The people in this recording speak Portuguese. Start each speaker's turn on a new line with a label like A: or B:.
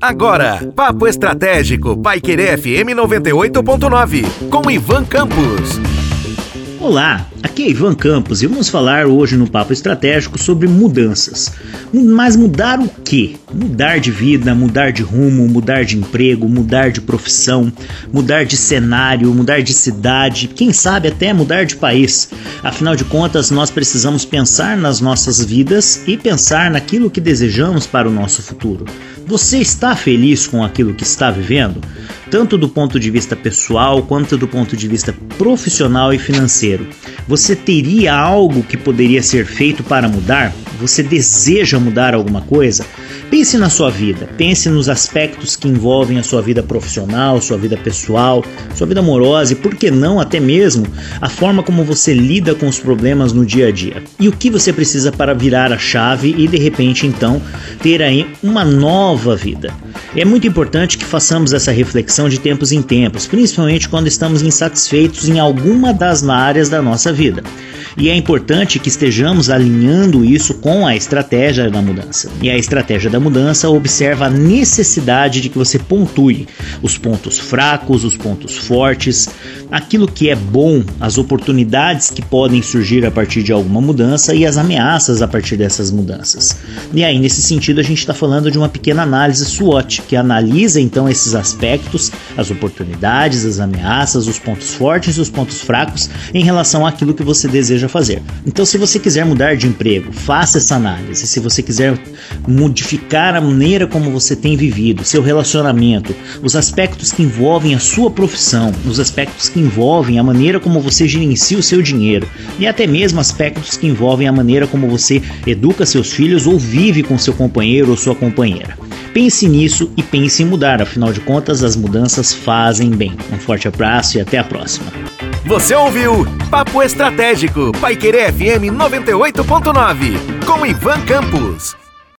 A: Agora, Papo Estratégico, Paiquerê FM 98.9, com Ivan Campos.
B: Olá, aqui é Ivan Campos e vamos falar hoje no Papo Estratégico sobre mudanças. Mas mudar o quê? Mudar de vida, mudar de rumo, mudar de emprego, mudar de profissão, mudar de cenário, mudar de cidade, quem sabe até mudar de país. Afinal de contas, nós precisamos pensar nas nossas vidas e pensar naquilo que desejamos para o nosso futuro. Você está feliz com aquilo que está vivendo? Tanto do ponto de vista pessoal quanto do ponto de vista profissional e financeiro. Você teria algo que poderia ser feito para mudar? Você deseja mudar alguma coisa? Pense na sua vida, pense nos aspectos que envolvem a sua vida profissional, sua vida pessoal, sua vida amorosa e, por que não, até mesmo a forma como você lida com os problemas no dia a dia. E o que você precisa para virar a chave e, de repente, então, ter aí uma nova vida. É muito importante que façamos essa reflexão de tempos em tempos, principalmente quando estamos insatisfeitos em alguma das áreas da nossa vida. E é importante que estejamos alinhando isso com a estratégia da mudança. E a estratégia da mudança observa a necessidade de que você pontue os pontos fracos, os pontos fortes, aquilo que é bom, as oportunidades que podem surgir a partir de alguma mudança e as ameaças a partir dessas mudanças. E aí, nesse sentido, a gente está falando de uma pequena análise SWOT, que analisa então esses aspectos, as oportunidades, as ameaças, os pontos fortes e os pontos fracos em relação àquilo que você deseja fazer. Então, se você quiser mudar de emprego, faça essa análise. Se você quiser modificar a maneira como você tem vivido, seu relacionamento, os aspectos que envolvem a sua profissão, os aspectos que envolvem a maneira como você gerencia o seu dinheiro e até mesmo aspectos que envolvem a maneira como você educa seus filhos ou vive com seu companheiro ou sua companheira. Pense nisso e pense em mudar, afinal de contas, as mudanças fazem bem. Um forte abraço e até a próxima.
A: Você ouviu Papo Estratégico, Paiquerê FM 98.9, com Ivan Campos.